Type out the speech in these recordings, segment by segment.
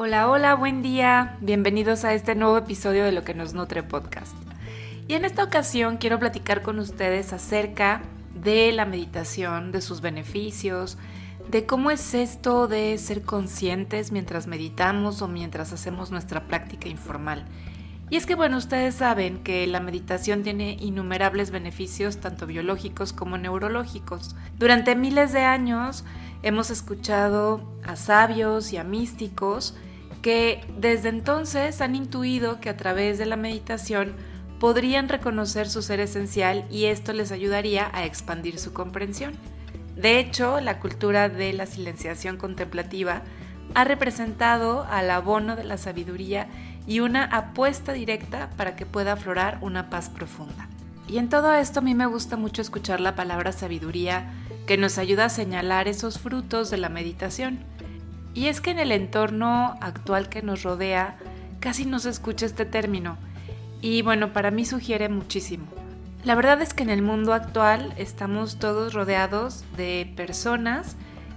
Hola, hola, buen día. Bienvenidos a este nuevo episodio de Lo que nos nutre podcast. Y en esta ocasión quiero platicar con ustedes acerca de la meditación, de sus beneficios, de cómo es esto de ser conscientes mientras meditamos o mientras hacemos nuestra práctica informal. Y es que bueno, ustedes saben que la meditación tiene innumerables beneficios tanto biológicos como neurológicos. Durante miles de años hemos escuchado a sabios y a místicos que desde entonces han intuido que a través de la meditación podrían reconocer su ser esencial y esto les ayudaría a expandir su comprensión. De hecho, la cultura de la silenciación contemplativa ha representado al abono de la sabiduría y una apuesta directa para que pueda aflorar una paz profunda. Y en todo esto a mí me gusta mucho escuchar la palabra sabiduría que nos ayuda a señalar esos frutos de la meditación. Y es que en el entorno actual que nos rodea casi no se escucha este término. Y bueno, para mí sugiere muchísimo. La verdad es que en el mundo actual estamos todos rodeados de personas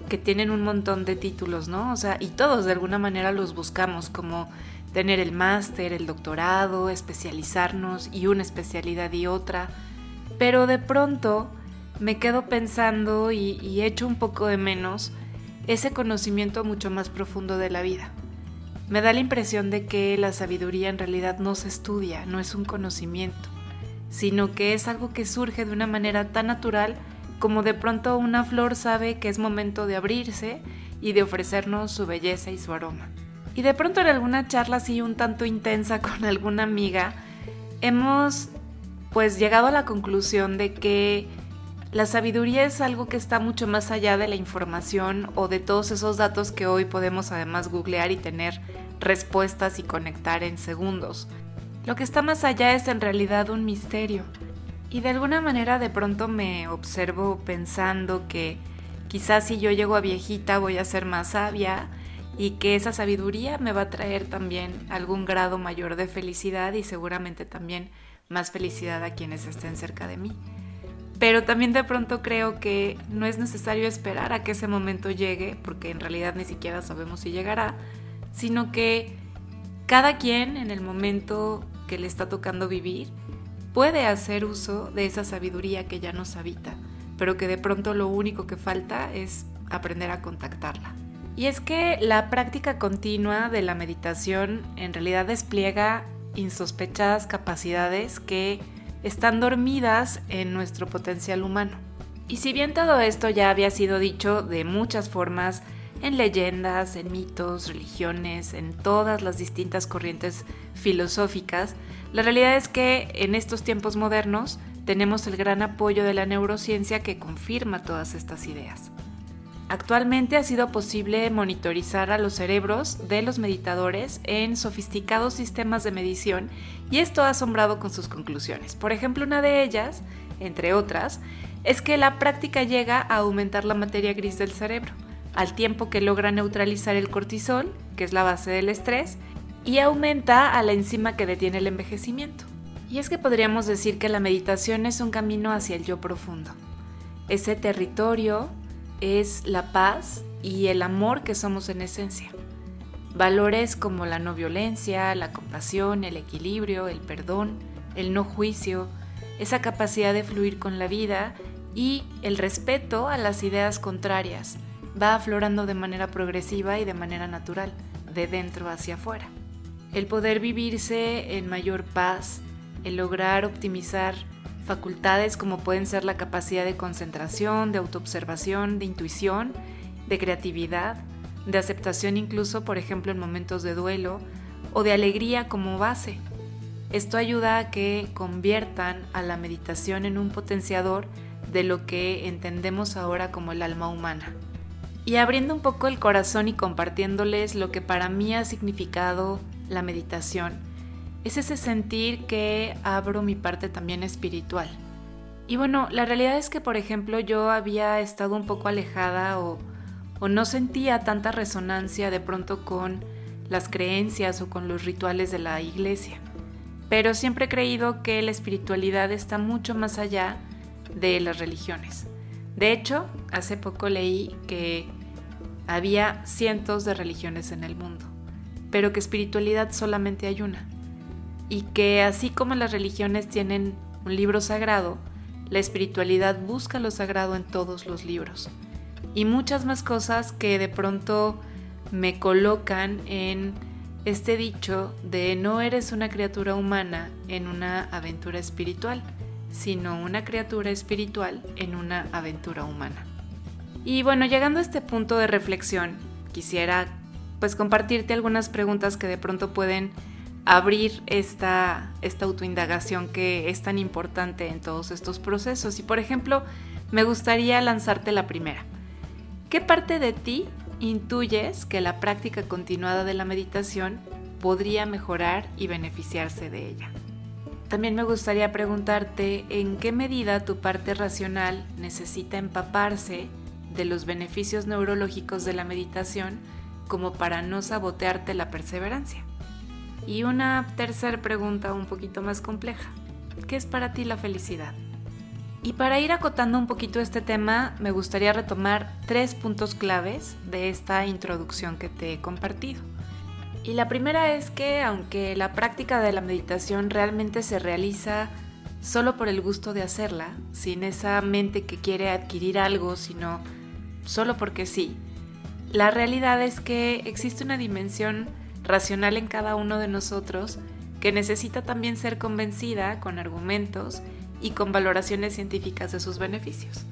que tienen un montón de títulos, ¿no? O sea, y todos de alguna manera los buscamos, como tener el máster, el doctorado, especializarnos y una especialidad y otra. Pero de pronto me quedo pensando y, y echo un poco de menos ese conocimiento mucho más profundo de la vida. Me da la impresión de que la sabiduría en realidad no se estudia, no es un conocimiento, sino que es algo que surge de una manera tan natural como de pronto una flor sabe que es momento de abrirse y de ofrecernos su belleza y su aroma. Y de pronto en alguna charla así un tanto intensa con alguna amiga, hemos pues llegado a la conclusión de que la sabiduría es algo que está mucho más allá de la información o de todos esos datos que hoy podemos además googlear y tener respuestas y conectar en segundos. Lo que está más allá es en realidad un misterio. Y de alguna manera de pronto me observo pensando que quizás si yo llego a viejita voy a ser más sabia y que esa sabiduría me va a traer también algún grado mayor de felicidad y seguramente también más felicidad a quienes estén cerca de mí pero también de pronto creo que no es necesario esperar a que ese momento llegue, porque en realidad ni siquiera sabemos si llegará, sino que cada quien en el momento que le está tocando vivir puede hacer uso de esa sabiduría que ya nos habita, pero que de pronto lo único que falta es aprender a contactarla. Y es que la práctica continua de la meditación en realidad despliega insospechadas capacidades que están dormidas en nuestro potencial humano. Y si bien todo esto ya había sido dicho de muchas formas, en leyendas, en mitos, religiones, en todas las distintas corrientes filosóficas, la realidad es que en estos tiempos modernos tenemos el gran apoyo de la neurociencia que confirma todas estas ideas. Actualmente ha sido posible monitorizar a los cerebros de los meditadores en sofisticados sistemas de medición y esto ha asombrado con sus conclusiones. Por ejemplo, una de ellas, entre otras, es que la práctica llega a aumentar la materia gris del cerebro, al tiempo que logra neutralizar el cortisol, que es la base del estrés, y aumenta a la enzima que detiene el envejecimiento. Y es que podríamos decir que la meditación es un camino hacia el yo profundo, ese territorio es la paz y el amor que somos en esencia. Valores como la no violencia, la compasión, el equilibrio, el perdón, el no juicio, esa capacidad de fluir con la vida y el respeto a las ideas contrarias va aflorando de manera progresiva y de manera natural, de dentro hacia afuera. El poder vivirse en mayor paz, el lograr optimizar facultades como pueden ser la capacidad de concentración, de autoobservación, de intuición, de creatividad, de aceptación incluso, por ejemplo, en momentos de duelo, o de alegría como base. Esto ayuda a que conviertan a la meditación en un potenciador de lo que entendemos ahora como el alma humana. Y abriendo un poco el corazón y compartiéndoles lo que para mí ha significado la meditación, es ese sentir que abro mi parte también espiritual. Y bueno, la realidad es que, por ejemplo, yo había estado un poco alejada o, no sentía tanta resonancia de pronto con las creencias o con los rituales de la iglesia. Pero siempre he creído que la espiritualidad está mucho más allá de las religiones. De hecho, hace poco leí que había cientos de religiones en el mundo pero que espiritualidad solamente hay una. Y que así como las religiones tienen un libro sagrado, la espiritualidad busca lo sagrado en todos los libros. Y muchas más cosas que de pronto me colocan en este dicho de no eres una criatura humana en una aventura espiritual, sino una criatura espiritual en una aventura humana. Y bueno, llegando a este punto de reflexión, quisiera pues compartirte algunas preguntas que de pronto pueden abrir esta, esta autoindagación que es tan importante en todos estos procesos. Y por ejemplo, me gustaría lanzarte la primera. ¿Qué parte de ti intuyes que la práctica continuada de la meditación podría mejorar y beneficiarse de ella? También me gustaría preguntarte en qué medida tu parte racional necesita empaparse de los beneficios neurológicos de la meditación como para no sabotearte la perseverancia. Y una tercera pregunta un poquito más compleja. ¿Qué es para ti la felicidad? Y para ir acotando un poquito este tema, me gustaría retomar tres puntos claves de esta introducción que te he compartido. Y la primera es que aunque la práctica de la meditación realmente se realiza solo por el gusto de hacerla, sin esa mente que quiere adquirir algo, sino solo porque sí, la realidad es que existe una dimensión racional en cada uno de nosotros que necesita también ser convencida con argumentos y con valoraciones científicas de sus beneficios.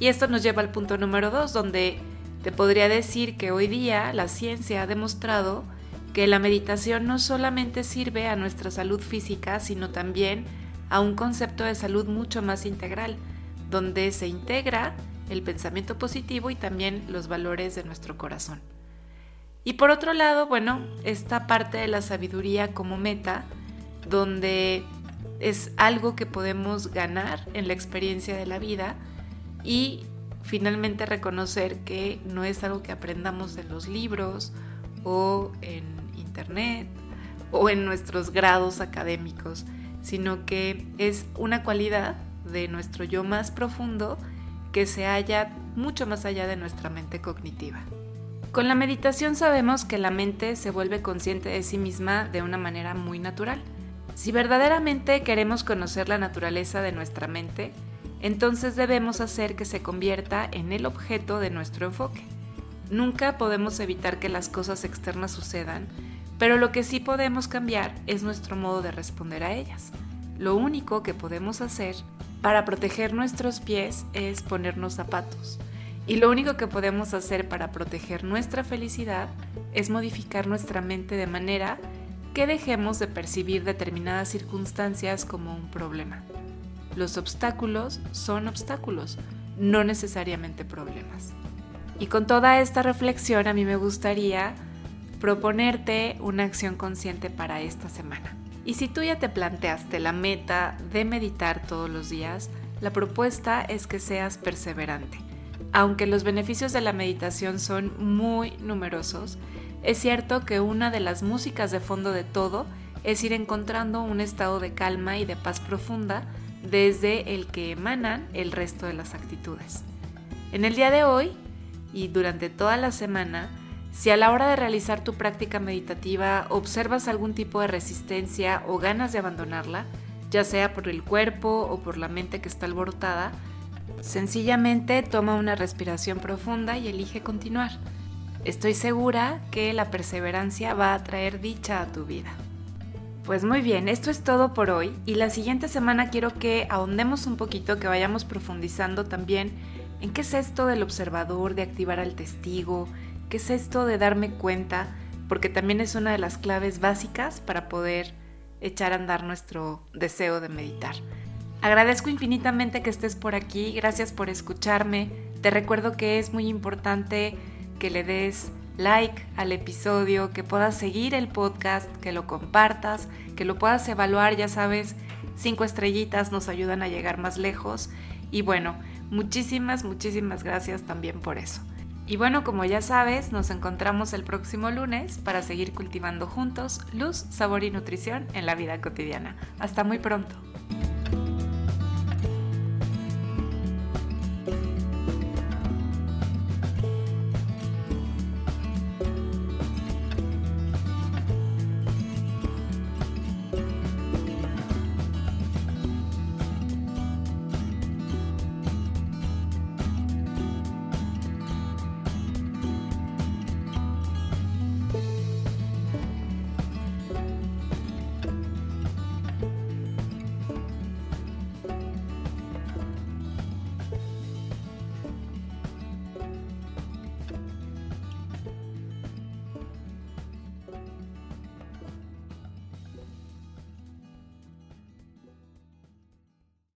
Y esto nos lleva al punto número dos, donde te podría decir que hoy día la ciencia ha demostrado que la meditación no solamente sirve a nuestra salud física, sino también a un concepto de salud mucho más integral, donde se integra el pensamiento positivo y también los valores de nuestro corazón. Y por otro lado, bueno, esta parte de la sabiduría como meta, donde es algo que podemos ganar en la experiencia de la vida y finalmente reconocer que no es algo que aprendamos de los libros o en internet o en nuestros grados académicos, sino que es una cualidad de nuestro yo más profundo que se halla mucho más allá de nuestra mente cognitiva. Con la meditación sabemos que la mente se vuelve consciente de sí misma de una manera muy natural. Si verdaderamente queremos conocer la naturaleza de nuestra mente, entonces debemos hacer que se convierta en el objeto de nuestro enfoque. Nunca podemos evitar que las cosas externas sucedan, pero lo que sí podemos cambiar es nuestro modo de responder a ellas. Lo único que podemos hacer para proteger nuestros pies es ponernos zapatos. Y lo único que podemos hacer para proteger nuestra felicidad es modificar nuestra mente de manera que dejemos de percibir determinadas circunstancias como un problema. Los obstáculos son obstáculos, no necesariamente problemas. Y con toda esta reflexión a mí me gustaría proponerte una acción consciente para esta semana. Y si tú ya te planteaste la meta de meditar todos los días, la propuesta es que seas perseverante aunque los beneficios de la meditación son muy numerosos, es cierto que una de las músicas de fondo de todo es ir encontrando un estado de calma y de paz profunda desde el que emanan el resto de las actitudes. En el día de hoy y durante toda la semana, si a la hora de realizar tu práctica meditativa observas algún tipo de resistencia o ganas de abandonarla, ya sea por el cuerpo o por la mente que está alborotada, Sencillamente toma una respiración profunda y elige continuar. Estoy segura que la perseverancia va a traer dicha a tu vida. Pues muy bien, esto es todo por hoy y la siguiente semana quiero que ahondemos un poquito, que vayamos profundizando también en qué es esto del observador, de activar al testigo, qué es esto de darme cuenta, porque también es una de las claves básicas para poder echar a andar nuestro deseo de meditar. Agradezco infinitamente que estés por aquí, gracias por escucharme. Te recuerdo que es muy importante que le des like al episodio, que puedas seguir el podcast, que lo compartas, que lo puedas evaluar, ya sabes, cinco estrellitas nos ayudan a llegar más lejos. Y bueno, muchísimas, muchísimas gracias también por eso. Y bueno, como ya sabes, nos encontramos el próximo lunes para seguir cultivando juntos luz, sabor y nutrición en la vida cotidiana. Hasta muy pronto.